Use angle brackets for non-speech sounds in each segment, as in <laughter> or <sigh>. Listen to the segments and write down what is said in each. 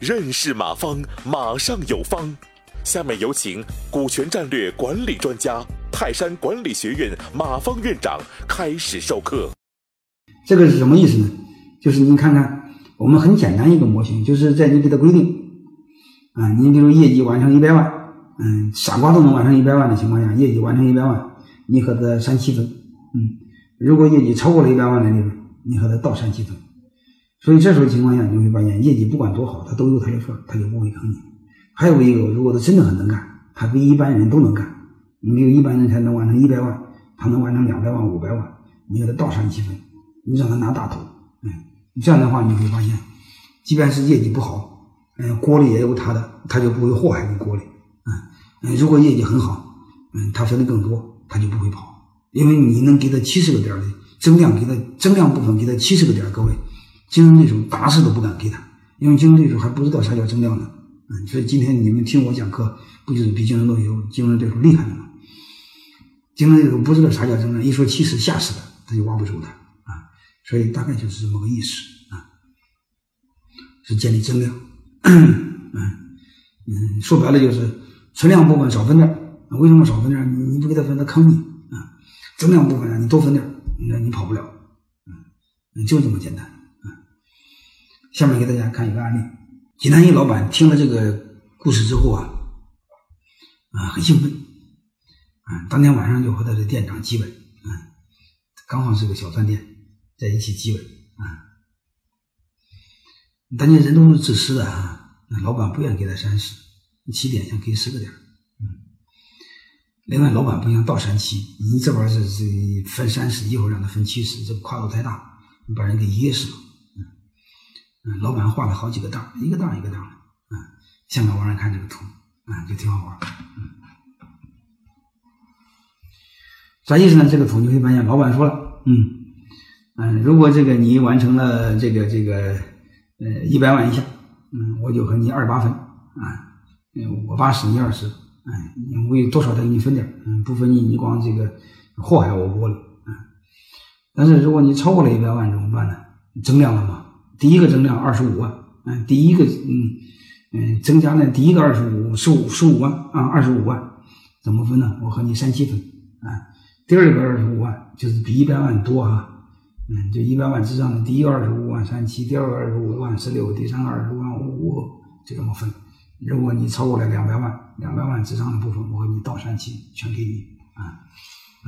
认识马方，马上有方。下面有请股权战略管理专家、泰山管理学院马方院长开始授课。这个是什么意思呢？就是您看看，我们很简单一个模型，就是在你给他规定啊，你比如业绩完成一百万，嗯，傻瓜都能完成一百万的情况下，业绩完成一百万，你和他三七分，嗯，如果业绩超过了一百万的利润，你和他倒删七分。所以这时候情况下，你会发现业绩不管多好，他都有他的份他就不会坑你。还有一个，如果他真的很能干，他比一般人都能干。你比如一般人才能完成一百万，他能完成两百万、五百万，你给他倒上七分，你让他拿大头，嗯，这样的话你会发现，即便是业绩不好，嗯，锅里也有他的，他就不会祸害你锅里，嗯嗯，如果业绩很好，嗯，他分的更多，他就不会跑，因为你能给他七十个点的增量，给他增量部分给他七十个点，各位。竞争对手打死都不敢给他，因为竞争对手还不知道啥叫增量呢。嗯，所以今天你们听我讲课，不就是比竞争对手、竞争对手厉害了吗？竞争对手不知道啥叫增量，一说七十吓死他，他就挖不住他啊。所以大概就是这么个意思啊，是建立增量。<coughs> 嗯嗯，说白了就是存量部分少分点为什么少分点你不给他分，他坑你啊。增量部分你多分点那你跑不了。嗯，就这么简单。嗯下面给大家看一个案例。济南一老板听了这个故事之后啊，啊，很兴奋，啊，当天晚上就和他的店长基本，啊，刚好是个小饭店，在一起基本，啊，大家人都是自私的啊，那老板不愿意给他三十，起点想给十个点，另外老板不想倒三七，你这边是是分三十，一会儿让他分七十，这跨度太大，你把人给噎死了。嗯，老板画了好几个档，一个档一个档的，嗯，现在网上看这个图，嗯，就挺好玩，嗯，啥意思呢？这个图你会发现，老板说了，嗯，嗯，如果这个你完成了这个这个呃一百万以下，嗯，我就和你二八分，啊，嗯，我八十你二十，哎，我有多少再给你分点，嗯，不分你你光这个祸害我窝里，嗯，但是如果你超过了一百万怎么办呢？增量了吗？第一个增量二十五万，嗯，第一个嗯嗯增加了第一个二十五十五十五万啊，二十五万怎么分呢？我和你三七分啊。第二个二十五万就是比一百万多哈，嗯，就一百万之上的第一个二十五万三七，第二个二十五万十六，第三个二十五万五，就这么分。如果你超过了两百万，两百万之上的部分，我给你倒三期，全给你啊，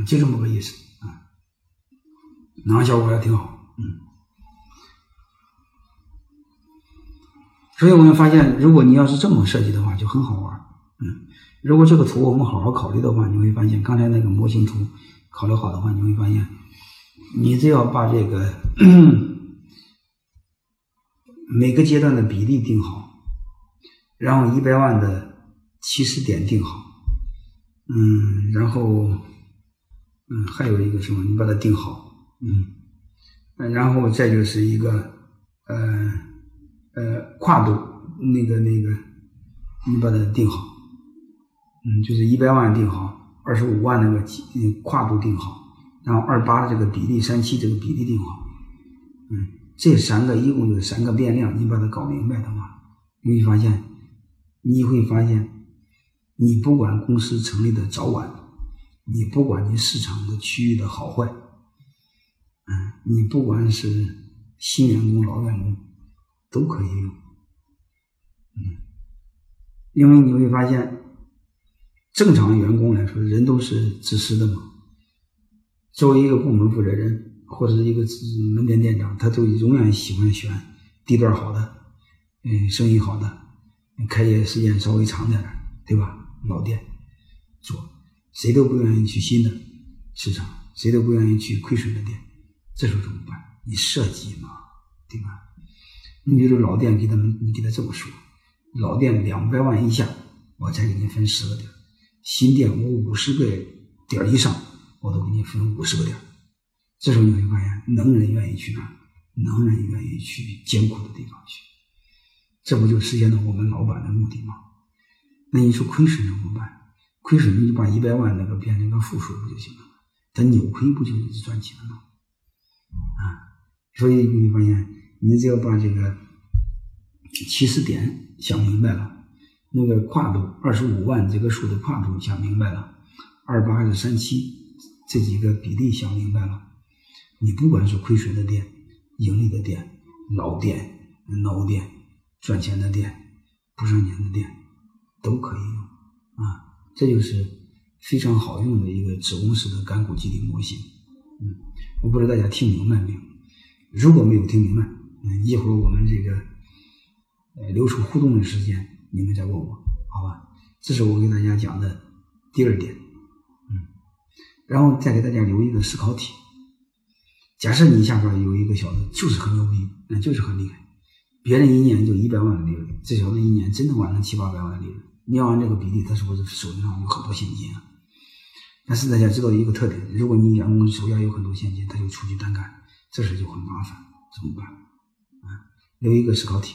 就这么个意思啊，拿效果还挺好，嗯。所以我们发现，如果你要是这么设计的话，就很好玩。嗯，如果这个图我们好好考虑的话，你会发现刚才那个模型图考虑好的话，你会发现，你只要把这个 <coughs> 每个阶段的比例定好，然后一百万的起始点定好，嗯，然后嗯还有一个什么，你把它定好，嗯，然后再就是一个呃。呃，跨度那个那个，你把它定好，嗯，就是一百万定好，二十五万那个嗯跨度定好，然后二八的这个比例，三七这个比例定好，嗯，这三个一共就三个变量，你把它搞明白的话，你会发现，你会发现，你不管公司成立的早晚，你不管你市场的区域的好坏，嗯，你不管是新员工老员工。都可以用，嗯，因为你会发现，正常员工来说，人都是自私的嘛。作为一个部门负责人或者是一个门店店长，他都永远喜欢选地段好的，嗯，生意好的，开业时间稍微长点的，对吧？老店做，谁都不愿意去新的市场，谁都不愿意去亏损的店。这时候怎么办？你设计嘛，对吧？你比如老店给他们，你给他这么说：老店两百万以下，我再给你分十个点；新店我五十个点以上，我都给你分五十个点。这时候你会发现，能人愿意去哪儿？能人愿意去艰苦的地方去。这不就实现了我们老板的目的吗？那你说亏损怎么办？亏损你就把一百万那个变成个负数不就行了？他扭亏不就一直赚钱吗？啊，所以你发现，你只要把这个起始点想明白了，那个跨度二十五万这个数的跨度想明白了，二八还是三七这几个比例想明白了，你不管是亏损的店、盈利的店、老店、孬店、赚钱的店、不赚钱的店，都可以用啊，这就是非常好用的一个子公司的干股激励模型。嗯，我不知道大家听明白没有？如果没有听明白，嗯，一会儿我们这个呃留出互动的时间，你们再问我，好吧？这是我给大家讲的第二点，嗯，然后再给大家留一个思考题。假设你下边有一个小子就是很牛逼，那就是很厉害，别人一年就一百万的利润，这小子一年真的完成七八百万的利润，你要按这个比例，他是不是手上有好多现金啊？但是大家知道一个特点，如果你员工手下有很多现金，他就出去单干。这事就很麻烦，怎么办？啊，留一个思考题。